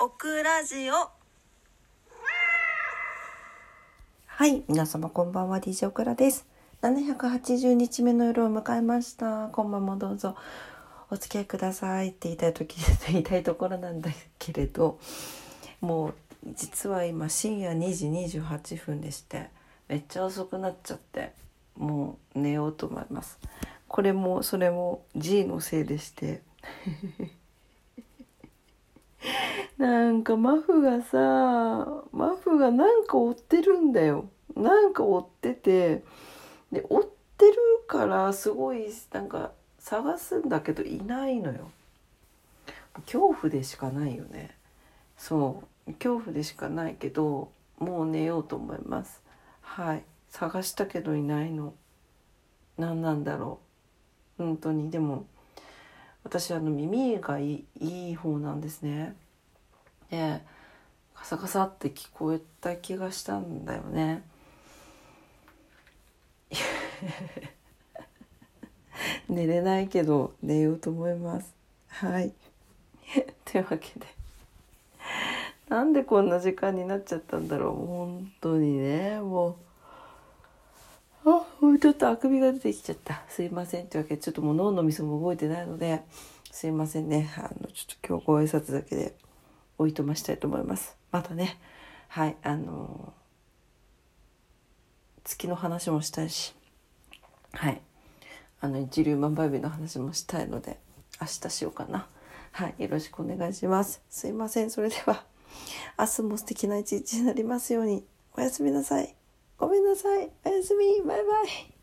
オクラジオはい、皆様こんばんは、DJ オクラです。780日目の夜を迎えました。今晩もどうぞお付き合いくださいって言いたい時言いたいところなんだけれど、もう実は今深夜2時28分でして、めっちゃ遅くなっちゃって、もう寝ようと思います。これもそれも G のせいでして。なんかマフがさマフがなんか追ってるんだよ。なんか追ってて。で追ってるからすごいなんか探すんだけどいないのよ。恐怖でしかないよね。そう。恐怖でしかないけどもう寝ようと思います。はい。探したけどいないの。何なんだろう。本当に。でも私あの耳がいいいい方なんですね。でカサカサって聞こえた気がしたんだよね。寝れないけど寝ようと思います。はい。というわけで。なんでこんな時間になっちゃったんだろう。本当にね。もう。あもうちょっとあくびが出てきちゃった。すいませんというわけでちょっともう脳のみそも動いてないのですいませんね。あのちょっと今日ご挨拶だけで。おいとましたいと思います。またね。はいあの月の話もしたいし。はい。あの一粒万倍日の話もしたいので明日しようかな。はいよろしくお願いします。すいません。それでは明日も素敵な一日になりますように。おやすみなさい。ごめんなさい。おやすみ。バイバイ。